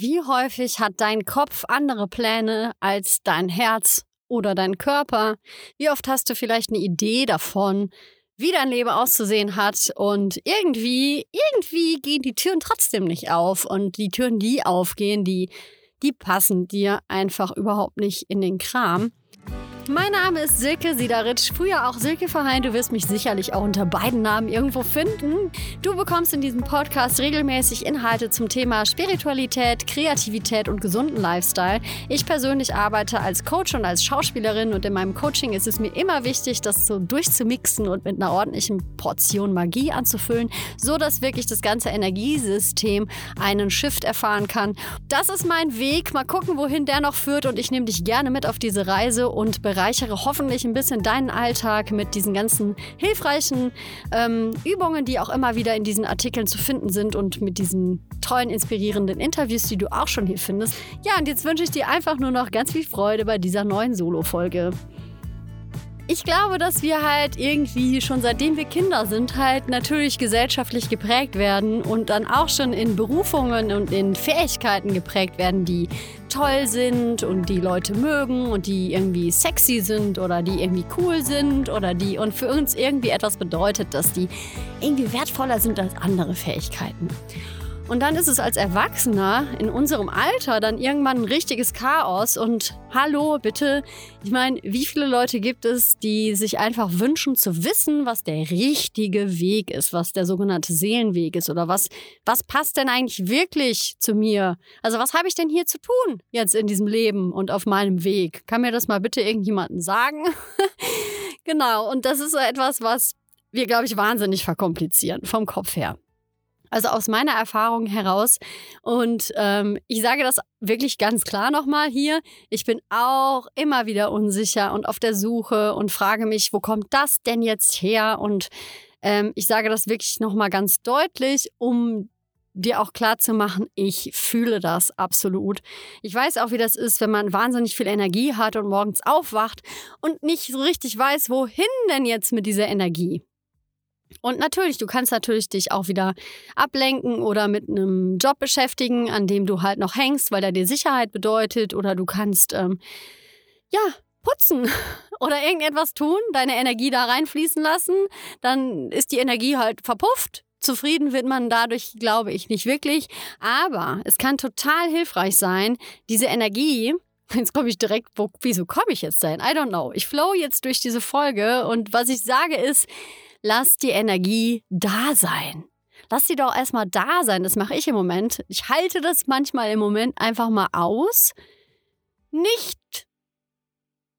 Wie häufig hat dein Kopf andere Pläne als dein Herz oder dein Körper? Wie oft hast du vielleicht eine Idee davon, wie dein Leben auszusehen hat und irgendwie, irgendwie gehen die Türen trotzdem nicht auf und die Türen, die aufgehen, die, die passen dir einfach überhaupt nicht in den Kram. Mein Name ist Silke Sidaritsch, früher auch Silke Verheyen. Du wirst mich sicherlich auch unter beiden Namen irgendwo finden. Du bekommst in diesem Podcast regelmäßig Inhalte zum Thema Spiritualität, Kreativität und gesunden Lifestyle. Ich persönlich arbeite als Coach und als Schauspielerin und in meinem Coaching ist es mir immer wichtig, das so durchzumixen und mit einer ordentlichen Portion Magie anzufüllen, so dass wirklich das ganze Energiesystem einen Shift erfahren kann. Das ist mein Weg. Mal gucken, wohin der noch führt und ich nehme dich gerne mit auf diese Reise und bereite bereichere hoffentlich ein bisschen deinen Alltag mit diesen ganzen hilfreichen ähm, Übungen, die auch immer wieder in diesen Artikeln zu finden sind und mit diesen tollen, inspirierenden Interviews, die du auch schon hier findest. Ja, und jetzt wünsche ich dir einfach nur noch ganz viel Freude bei dieser neuen Solo-Folge. Ich glaube, dass wir halt irgendwie schon seitdem wir Kinder sind, halt natürlich gesellschaftlich geprägt werden und dann auch schon in Berufungen und in Fähigkeiten geprägt werden, die toll sind und die Leute mögen und die irgendwie sexy sind oder die irgendwie cool sind oder die und für uns irgendwie etwas bedeutet, dass die irgendwie wertvoller sind als andere Fähigkeiten. Und dann ist es als Erwachsener in unserem Alter dann irgendwann ein richtiges Chaos. Und hallo, bitte, ich meine, wie viele Leute gibt es, die sich einfach wünschen zu wissen, was der richtige Weg ist, was der sogenannte Seelenweg ist oder was, was passt denn eigentlich wirklich zu mir? Also was habe ich denn hier zu tun jetzt in diesem Leben und auf meinem Weg? Kann mir das mal bitte irgendjemanden sagen? genau, und das ist so etwas, was wir, glaube ich, wahnsinnig verkomplizieren vom Kopf her. Also aus meiner Erfahrung heraus. Und ähm, ich sage das wirklich ganz klar nochmal hier. Ich bin auch immer wieder unsicher und auf der Suche und frage mich, wo kommt das denn jetzt her? Und ähm, ich sage das wirklich nochmal ganz deutlich, um dir auch klar zu machen, ich fühle das absolut. Ich weiß auch, wie das ist, wenn man wahnsinnig viel Energie hat und morgens aufwacht und nicht so richtig weiß, wohin denn jetzt mit dieser Energie. Und natürlich, du kannst natürlich dich auch wieder ablenken oder mit einem Job beschäftigen, an dem du halt noch hängst, weil der dir Sicherheit bedeutet. Oder du kannst, ähm, ja, putzen oder irgendetwas tun, deine Energie da reinfließen lassen. Dann ist die Energie halt verpufft. Zufrieden wird man dadurch, glaube ich, nicht wirklich. Aber es kann total hilfreich sein, diese Energie, Jetzt komme ich direkt, wo, wieso komme ich jetzt dahin? I don't know. Ich flow jetzt durch diese Folge und was ich sage ist, lass die Energie da sein. Lass sie doch erstmal da sein. Das mache ich im Moment. Ich halte das manchmal im Moment einfach mal aus, nicht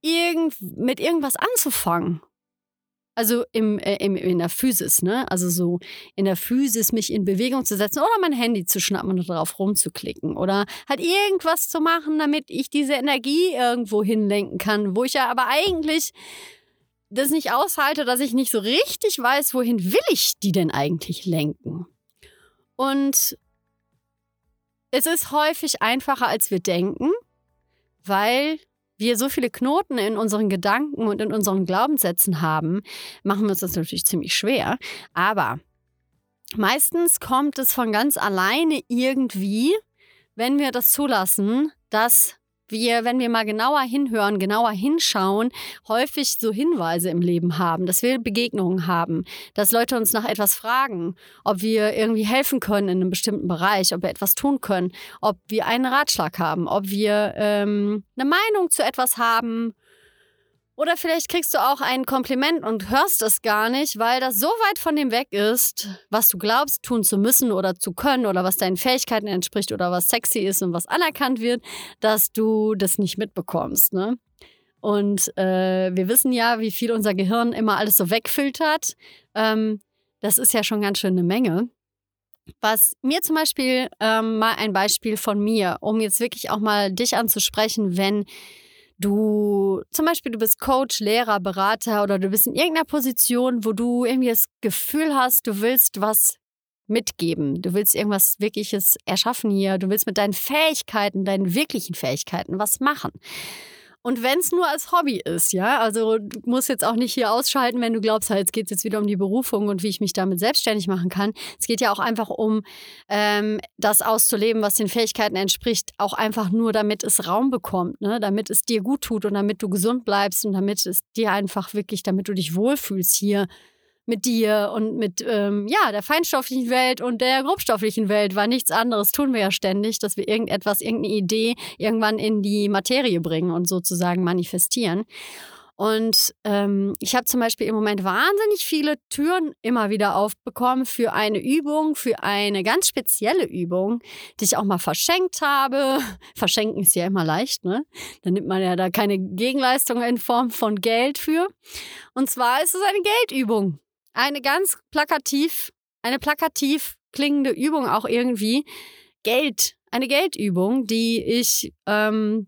irgend, mit irgendwas anzufangen. Also im, äh, im, in der Physis, ne? Also so in der Physis mich in Bewegung zu setzen oder mein Handy zu schnappen und darauf rumzuklicken oder halt irgendwas zu machen, damit ich diese Energie irgendwo hinlenken kann, wo ich ja aber eigentlich das nicht aushalte, dass ich nicht so richtig weiß, wohin will ich die denn eigentlich lenken. Und es ist häufig einfacher, als wir denken, weil wir so viele Knoten in unseren Gedanken und in unseren Glaubenssätzen haben, machen wir uns das natürlich ziemlich schwer. Aber meistens kommt es von ganz alleine irgendwie, wenn wir das zulassen, dass wir, wenn wir mal genauer hinhören, genauer hinschauen, häufig so Hinweise im Leben haben, dass wir Begegnungen haben, dass Leute uns nach etwas fragen, ob wir irgendwie helfen können in einem bestimmten Bereich, ob wir etwas tun können, ob wir einen Ratschlag haben, ob wir ähm, eine Meinung zu etwas haben oder vielleicht kriegst du auch ein Kompliment und hörst es gar nicht, weil das so weit von dem weg ist, was du glaubst tun zu müssen oder zu können oder was deinen Fähigkeiten entspricht oder was sexy ist und was anerkannt wird, dass du das nicht mitbekommst. Ne? Und äh, wir wissen ja, wie viel unser Gehirn immer alles so wegfiltert. Ähm, das ist ja schon ganz schön eine Menge. Was mir zum Beispiel ähm, mal ein Beispiel von mir, um jetzt wirklich auch mal dich anzusprechen, wenn du zum Beispiel, du bist Coach, Lehrer, Berater oder du bist in irgendeiner Position, wo du irgendwie das Gefühl hast, du willst was mitgeben. Du willst irgendwas Wirkliches erschaffen hier. Du willst mit deinen Fähigkeiten, deinen wirklichen Fähigkeiten was machen. Und wenn es nur als Hobby ist, ja, also du musst jetzt auch nicht hier ausschalten, wenn du glaubst, geht es jetzt wieder um die Berufung und wie ich mich damit selbstständig machen kann. Es geht ja auch einfach um ähm, das auszuleben, was den Fähigkeiten entspricht, auch einfach nur, damit es Raum bekommt, ne? damit es dir gut tut und damit du gesund bleibst und damit es dir einfach wirklich, damit du dich wohlfühlst hier mit dir und mit ähm, ja, der feinstofflichen Welt und der grobstofflichen Welt, weil nichts anderes tun wir ja ständig, dass wir irgendetwas, irgendeine Idee irgendwann in die Materie bringen und sozusagen manifestieren. Und ähm, ich habe zum Beispiel im Moment wahnsinnig viele Türen immer wieder aufbekommen für eine Übung, für eine ganz spezielle Übung, die ich auch mal verschenkt habe. Verschenken ist ja immer leicht, ne? Da nimmt man ja da keine Gegenleistung in Form von Geld für. Und zwar ist es eine Geldübung eine ganz plakativ, eine plakativ klingende Übung auch irgendwie. Geld, eine Geldübung, die ich ähm,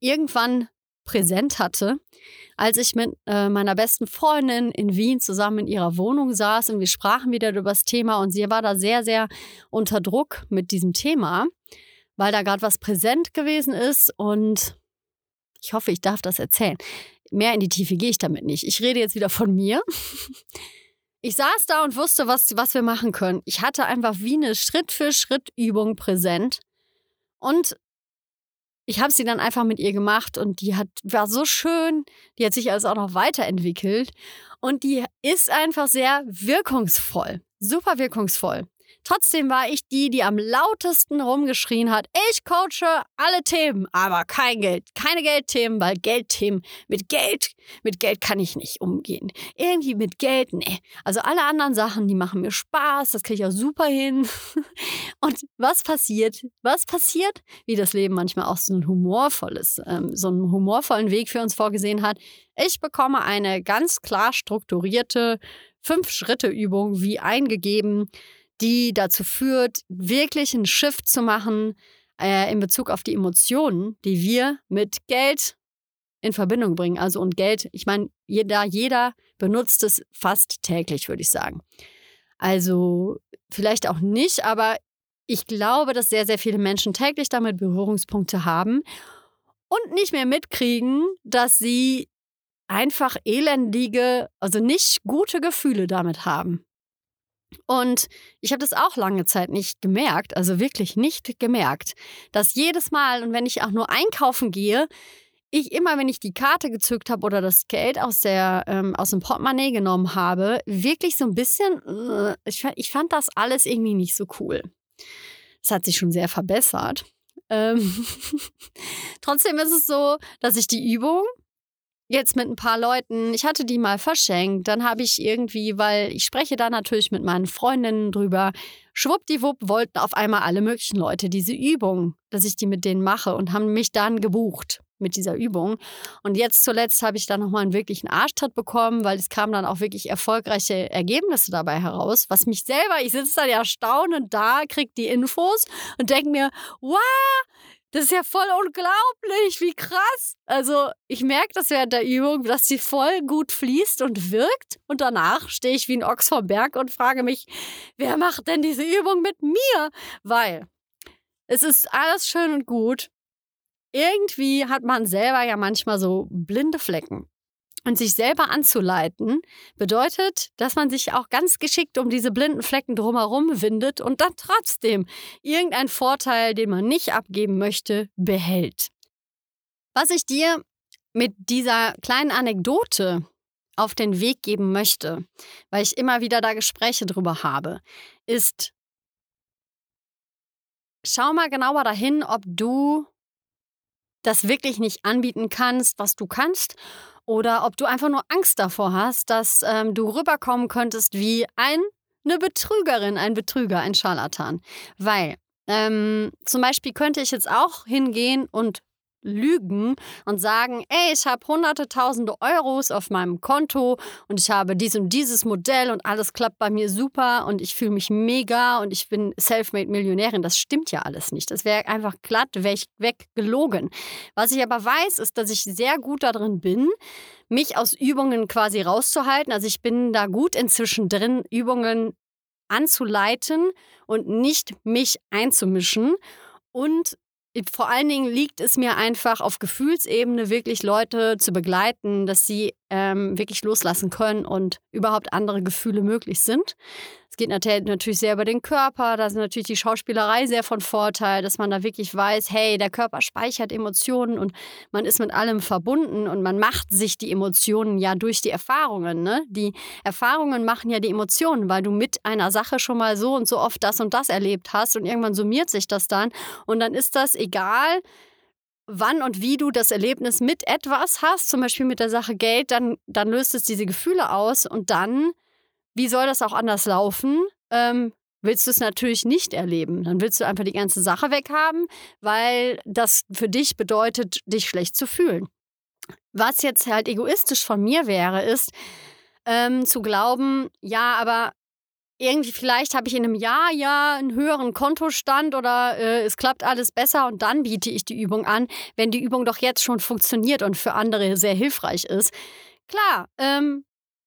irgendwann präsent hatte, als ich mit äh, meiner besten Freundin in Wien zusammen in ihrer Wohnung saß und wir sprachen wieder über das Thema und sie war da sehr, sehr unter Druck mit diesem Thema, weil da gerade was präsent gewesen ist und ich hoffe, ich darf das erzählen mehr in die Tiefe gehe ich damit nicht. Ich rede jetzt wieder von mir. Ich saß da und wusste, was, was wir machen können. Ich hatte einfach wie eine Schritt-für-Schritt-Übung präsent. Und ich habe sie dann einfach mit ihr gemacht und die hat, war so schön. Die hat sich also auch noch weiterentwickelt. Und die ist einfach sehr wirkungsvoll. Super wirkungsvoll. Trotzdem war ich die, die am lautesten rumgeschrien hat, ich coache alle Themen, aber kein Geld, keine Geldthemen, weil Geldthemen, mit Geld, mit Geld kann ich nicht umgehen. Irgendwie mit Geld, nee. Also alle anderen Sachen, die machen mir Spaß, das kriege ich auch super hin. Und was passiert? Was passiert? Wie das Leben manchmal auch so ein humorvolles, ähm, so einen humorvollen Weg für uns vorgesehen hat. Ich bekomme eine ganz klar strukturierte Fünf-Schritte-Übung wie eingegeben die dazu führt, wirklich einen Shift zu machen äh, in Bezug auf die Emotionen, die wir mit Geld in Verbindung bringen. Also und Geld, ich meine, jeder, jeder benutzt es fast täglich, würde ich sagen. Also vielleicht auch nicht, aber ich glaube, dass sehr, sehr viele Menschen täglich damit Berührungspunkte haben und nicht mehr mitkriegen, dass sie einfach elendige, also nicht gute Gefühle damit haben. Und ich habe das auch lange Zeit nicht gemerkt, also wirklich nicht gemerkt, dass jedes Mal und wenn ich auch nur einkaufen gehe, ich immer, wenn ich die Karte gezückt habe oder das Geld aus, der, ähm, aus dem Portemonnaie genommen habe, wirklich so ein bisschen, äh, ich, ich fand das alles irgendwie nicht so cool. Es hat sich schon sehr verbessert. Ähm Trotzdem ist es so, dass ich die Übung jetzt mit ein paar Leuten, ich hatte die mal verschenkt, dann habe ich irgendwie, weil ich spreche da natürlich mit meinen Freundinnen drüber, schwuppdiwupp wollten auf einmal alle möglichen Leute diese Übung, dass ich die mit denen mache und haben mich dann gebucht mit dieser Übung. Und jetzt zuletzt habe ich dann nochmal einen wirklichen Arschtritt bekommen, weil es kamen dann auch wirklich erfolgreiche Ergebnisse dabei heraus, was mich selber, ich sitze dann ja staunend da, kriege die Infos und denke mir, wow, das ist ja voll unglaublich, wie krass. Also ich merke das während der Übung, dass die voll gut fließt und wirkt. Und danach stehe ich wie ein Ochs vom Berg und frage mich, wer macht denn diese Übung mit mir? Weil es ist alles schön und gut. Irgendwie hat man selber ja manchmal so blinde Flecken. Und sich selber anzuleiten, bedeutet, dass man sich auch ganz geschickt um diese blinden Flecken drumherum windet und dann trotzdem irgendeinen Vorteil, den man nicht abgeben möchte, behält. Was ich dir mit dieser kleinen Anekdote auf den Weg geben möchte, weil ich immer wieder da Gespräche drüber habe, ist, schau mal genauer dahin, ob du das wirklich nicht anbieten kannst, was du kannst, oder ob du einfach nur Angst davor hast, dass ähm, du rüberkommen könntest wie ein, eine Betrügerin, ein Betrüger, ein Scharlatan. Weil ähm, zum Beispiel könnte ich jetzt auch hingehen und lügen und sagen, ey, ich habe hunderte, tausende Euros auf meinem Konto und ich habe dies und dieses Modell und alles klappt bei mir super und ich fühle mich mega und ich bin self-made Millionärin. Das stimmt ja alles nicht. Das wäre einfach glatt weg, weg gelogen. Was ich aber weiß, ist, dass ich sehr gut darin bin, mich aus Übungen quasi rauszuhalten. Also ich bin da gut inzwischen drin, Übungen anzuleiten und nicht mich einzumischen und vor allen Dingen liegt es mir einfach auf Gefühlsebene wirklich Leute zu begleiten, dass sie ähm, wirklich loslassen können und überhaupt andere Gefühle möglich sind. Es geht natürlich sehr über den Körper, da ist natürlich die Schauspielerei sehr von Vorteil, dass man da wirklich weiß, hey, der Körper speichert Emotionen und man ist mit allem verbunden und man macht sich die Emotionen ja durch die Erfahrungen. Ne? Die Erfahrungen machen ja die Emotionen, weil du mit einer Sache schon mal so und so oft das und das erlebt hast und irgendwann summiert sich das dann und dann ist das egal, wann und wie du das Erlebnis mit etwas hast, zum Beispiel mit der Sache Geld, dann, dann löst es diese Gefühle aus und dann wie soll das auch anders laufen? Ähm, willst du es natürlich nicht erleben. Dann willst du einfach die ganze Sache weghaben, weil das für dich bedeutet, dich schlecht zu fühlen. Was jetzt halt egoistisch von mir wäre, ist ähm, zu glauben, ja, aber irgendwie vielleicht habe ich in einem Jahr ja einen höheren Kontostand oder äh, es klappt alles besser und dann biete ich die Übung an, wenn die Übung doch jetzt schon funktioniert und für andere sehr hilfreich ist. Klar, ähm,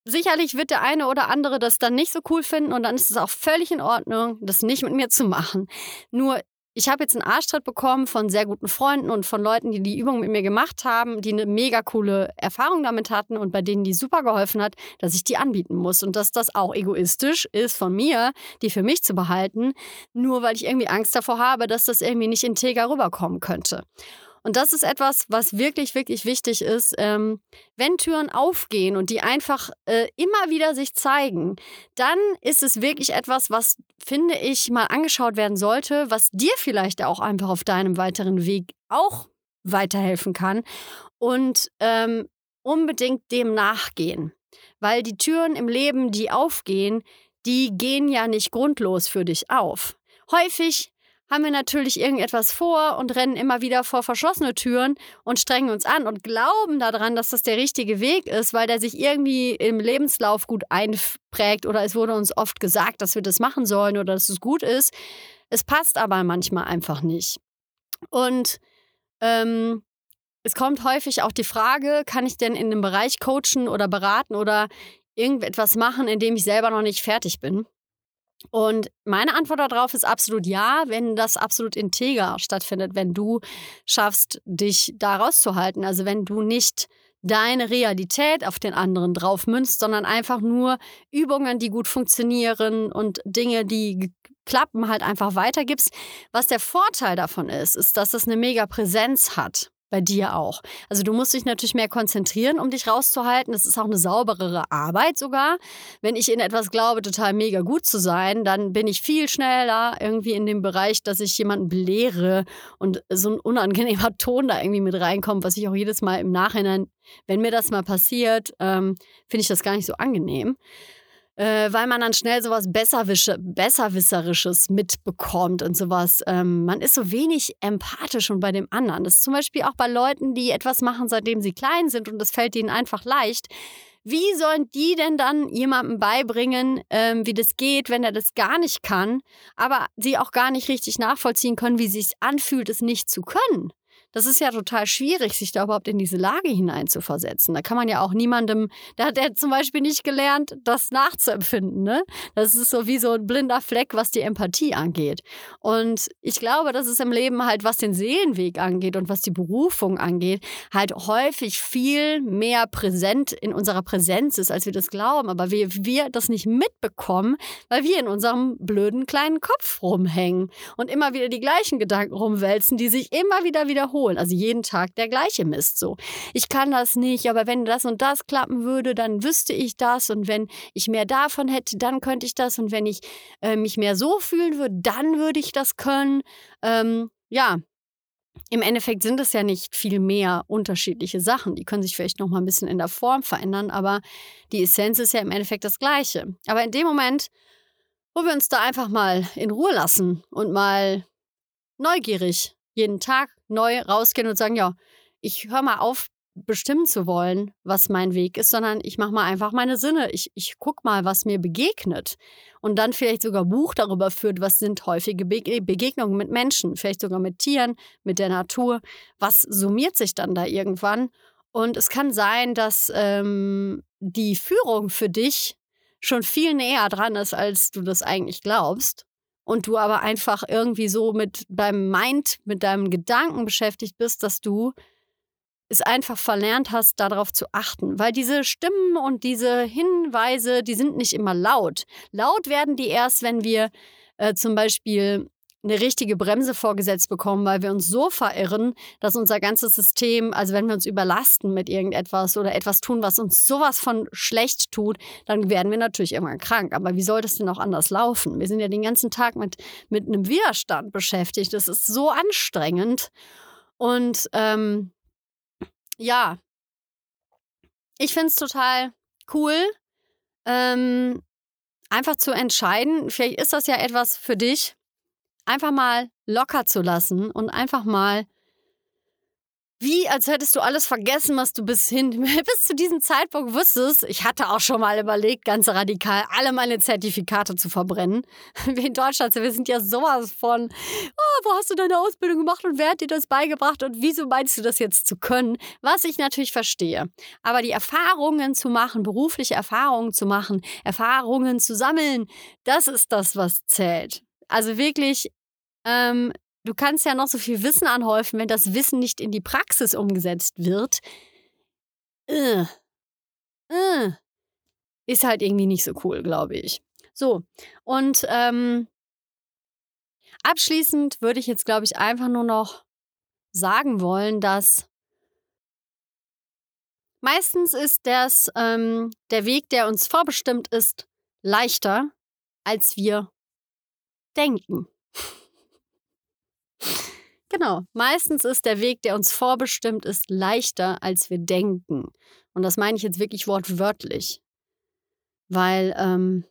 sicherlich wird der eine oder andere das dann nicht so cool finden und dann ist es auch völlig in Ordnung, das nicht mit mir zu machen. Nur ich habe jetzt einen Arschtritt bekommen von sehr guten Freunden und von Leuten, die die Übung mit mir gemacht haben, die eine mega coole Erfahrung damit hatten und bei denen die super geholfen hat, dass ich die anbieten muss und dass das auch egoistisch ist von mir, die für mich zu behalten, nur weil ich irgendwie Angst davor habe, dass das irgendwie nicht integer rüberkommen könnte. Und das ist etwas, was wirklich, wirklich wichtig ist. Ähm, wenn Türen aufgehen und die einfach äh, immer wieder sich zeigen, dann ist es wirklich etwas, was, finde ich, mal angeschaut werden sollte, was dir vielleicht auch einfach auf deinem weiteren Weg auch weiterhelfen kann. Und ähm, unbedingt dem nachgehen. Weil die Türen im Leben, die aufgehen, die gehen ja nicht grundlos für dich auf. Häufig haben wir natürlich irgendetwas vor und rennen immer wieder vor verschlossene Türen und strengen uns an und glauben daran, dass das der richtige Weg ist, weil der sich irgendwie im Lebenslauf gut einprägt oder es wurde uns oft gesagt, dass wir das machen sollen oder dass es gut ist. Es passt aber manchmal einfach nicht. Und ähm, es kommt häufig auch die Frage, kann ich denn in einem Bereich coachen oder beraten oder irgendetwas machen, in dem ich selber noch nicht fertig bin? Und meine Antwort darauf ist absolut ja, wenn das absolut integer stattfindet, wenn du schaffst, dich da rauszuhalten. Also wenn du nicht deine Realität auf den anderen drauf münzt, sondern einfach nur Übungen, die gut funktionieren und Dinge, die klappen, halt einfach weitergibst. Was der Vorteil davon ist, ist, dass es eine mega Präsenz hat bei dir auch. Also du musst dich natürlich mehr konzentrieren, um dich rauszuhalten. Das ist auch eine sauberere Arbeit sogar. Wenn ich in etwas glaube, total mega gut zu sein, dann bin ich viel schneller irgendwie in dem Bereich, dass ich jemanden belehre und so ein unangenehmer Ton da irgendwie mit reinkommt, was ich auch jedes Mal im Nachhinein, wenn mir das mal passiert, ähm, finde ich das gar nicht so angenehm äh, weil man dann schnell sowas Besserwisserisches mitbekommt und sowas. Ähm, man ist so wenig empathisch und bei dem anderen. Das ist zum Beispiel auch bei Leuten, die etwas machen, seitdem sie klein sind und es fällt ihnen einfach leicht. Wie sollen die denn dann jemandem beibringen, ähm, wie das geht, wenn er das gar nicht kann, aber sie auch gar nicht richtig nachvollziehen können, wie es sich anfühlt, es nicht zu können? Das ist ja total schwierig, sich da überhaupt in diese Lage hineinzuversetzen. Da kann man ja auch niemandem, da hat er zum Beispiel nicht gelernt, das nachzuempfinden. Ne? Das ist so wie so ein blinder Fleck, was die Empathie angeht. Und ich glaube, dass es im Leben halt, was den Seelenweg angeht und was die Berufung angeht, halt häufig viel mehr präsent in unserer Präsenz ist, als wir das glauben. Aber wir, wir das nicht mitbekommen, weil wir in unserem blöden kleinen Kopf rumhängen und immer wieder die gleichen Gedanken rumwälzen, die sich immer wieder wiederholen wiederholen. Also jeden Tag der gleiche Mist so. Ich kann das nicht, aber wenn das und das klappen würde, dann wüsste ich das. Und wenn ich mehr davon hätte, dann könnte ich das. Und wenn ich äh, mich mehr so fühlen würde, dann würde ich das können. Ähm, ja, im Endeffekt sind es ja nicht viel mehr unterschiedliche Sachen. Die können sich vielleicht noch mal ein bisschen in der Form verändern, aber die Essenz ist ja im Endeffekt das Gleiche. Aber in dem Moment, wo wir uns da einfach mal in Ruhe lassen und mal neugierig jeden Tag neu rausgehen und sagen, ja, ich höre mal auf, bestimmen zu wollen, was mein Weg ist, sondern ich mache mal einfach meine Sinne. Ich, ich gucke mal, was mir begegnet. Und dann vielleicht sogar Buch darüber führt, was sind häufige Begegnungen mit Menschen, vielleicht sogar mit Tieren, mit der Natur. Was summiert sich dann da irgendwann? Und es kann sein, dass ähm, die Führung für dich schon viel näher dran ist, als du das eigentlich glaubst. Und du aber einfach irgendwie so mit deinem Mind, mit deinem Gedanken beschäftigt bist, dass du es einfach verlernt hast, darauf zu achten. Weil diese Stimmen und diese Hinweise, die sind nicht immer laut. Laut werden die erst, wenn wir äh, zum Beispiel eine richtige Bremse vorgesetzt bekommen, weil wir uns so verirren, dass unser ganzes System, also wenn wir uns überlasten mit irgendetwas oder etwas tun, was uns sowas von schlecht tut, dann werden wir natürlich irgendwann krank. Aber wie soll das denn auch anders laufen? Wir sind ja den ganzen Tag mit, mit einem Widerstand beschäftigt. Das ist so anstrengend. Und ähm, ja, ich finde es total cool, ähm, einfach zu entscheiden, vielleicht ist das ja etwas für dich, einfach mal locker zu lassen und einfach mal wie, als hättest du alles vergessen, was du bis hin, bis zu diesem Zeitpunkt wusstest. Ich hatte auch schon mal überlegt, ganz radikal, alle meine Zertifikate zu verbrennen. Wir in Deutschland, wir sind ja sowas von, oh, wo hast du deine Ausbildung gemacht und wer hat dir das beigebracht und wieso meinst du das jetzt zu können? Was ich natürlich verstehe. Aber die Erfahrungen zu machen, berufliche Erfahrungen zu machen, Erfahrungen zu sammeln, das ist das, was zählt. Also wirklich ähm, du kannst ja noch so viel Wissen anhäufen, wenn das Wissen nicht in die Praxis umgesetzt wird. Äh, äh, ist halt irgendwie nicht so cool, glaube ich. So, und ähm, abschließend würde ich jetzt, glaube ich, einfach nur noch sagen wollen, dass meistens ist das, ähm, der Weg, der uns vorbestimmt ist, leichter, als wir denken. Genau. Meistens ist der Weg, der uns vorbestimmt ist, leichter, als wir denken. Und das meine ich jetzt wirklich wortwörtlich. Weil ähm,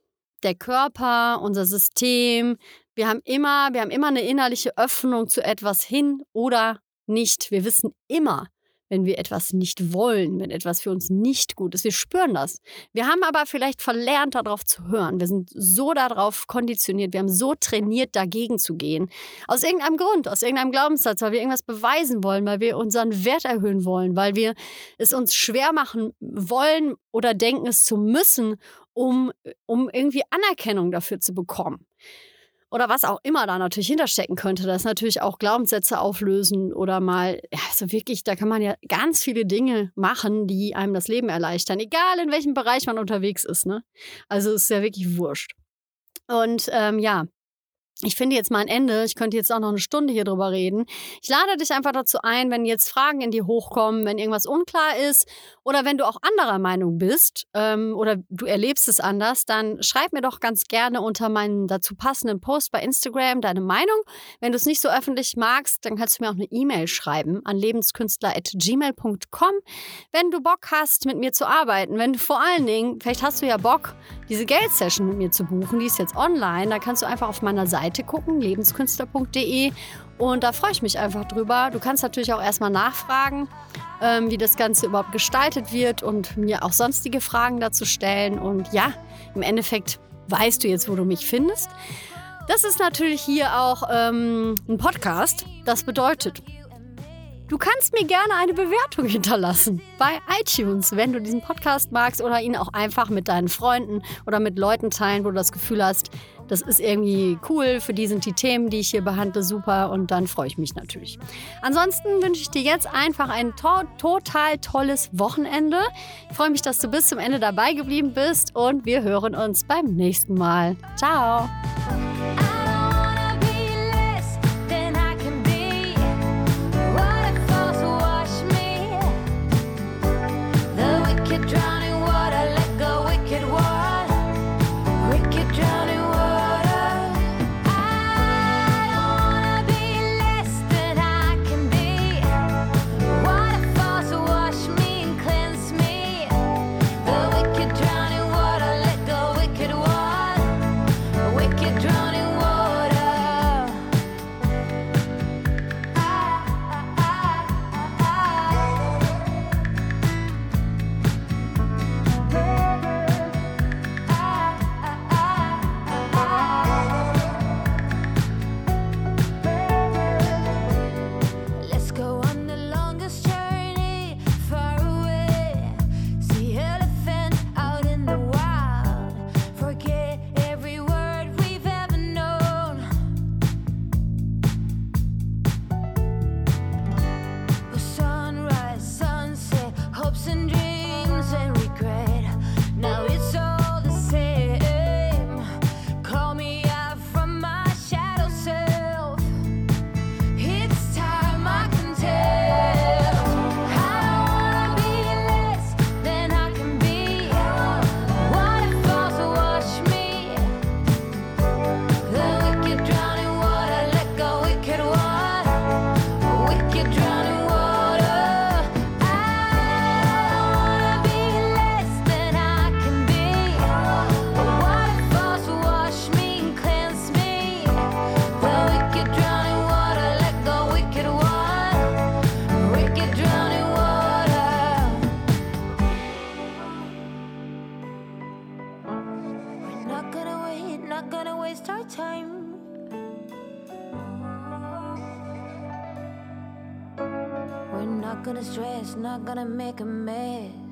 der Körper, unser System, wir haben immer, wir haben immer eine innerliche Öffnung zu etwas hin oder nicht. Wir wissen immer, wenn wir etwas nicht wollen, wenn etwas für uns nicht gut ist. Wir spüren das. Wir haben aber vielleicht verlernt, darauf zu hören. Wir sind so darauf konditioniert, wir haben so trainiert, dagegen zu gehen. Aus irgendeinem Grund, aus irgendeinem Glaubenssatz, weil wir irgendwas beweisen wollen, weil wir unseren Wert erhöhen wollen, weil wir es uns schwer machen wollen oder denken, es zu müssen, um, um irgendwie Anerkennung dafür zu bekommen oder was auch immer da natürlich hinterstecken könnte. Das natürlich auch Glaubenssätze auflösen oder mal, ja, so wirklich, da kann man ja ganz viele Dinge machen, die einem das Leben erleichtern, egal in welchem Bereich man unterwegs ist. Ne? Also ist ja wirklich wurscht. Und ähm, ja, ich finde jetzt mal ein Ende. Ich könnte jetzt auch noch eine Stunde hier drüber reden. Ich lade dich einfach dazu ein, wenn jetzt Fragen in dir hochkommen, wenn irgendwas unklar ist oder wenn du auch anderer Meinung bist ähm, oder du erlebst es anders, dann schreib mir doch ganz gerne unter meinen dazu passenden Post bei Instagram deine Meinung. Wenn du es nicht so öffentlich magst, dann kannst du mir auch eine E-Mail schreiben an lebenskünstler.gmail.com. Wenn du Bock hast, mit mir zu arbeiten, wenn du vor allen Dingen, vielleicht hast du ja Bock, diese Geldsession mit mir zu buchen, die ist jetzt online, da kannst du einfach auf meiner Seite gucken, lebenskünstler.de. Und da freue ich mich einfach drüber. Du kannst natürlich auch erstmal nachfragen, ähm, wie das Ganze überhaupt gestaltet wird und mir auch sonstige Fragen dazu stellen. Und ja, im Endeffekt weißt du jetzt, wo du mich findest. Das ist natürlich hier auch ähm, ein Podcast. Das bedeutet, Du kannst mir gerne eine Bewertung hinterlassen bei iTunes, wenn du diesen Podcast magst oder ihn auch einfach mit deinen Freunden oder mit Leuten teilen, wo du das Gefühl hast, das ist irgendwie cool, für die sind die Themen, die ich hier behandle, super und dann freue ich mich natürlich. Ansonsten wünsche ich dir jetzt einfach ein to total tolles Wochenende. Ich freue mich, dass du bis zum Ende dabei geblieben bist und wir hören uns beim nächsten Mal. Ciao! not gonna waste our time. We're not gonna stress, not gonna make a mess.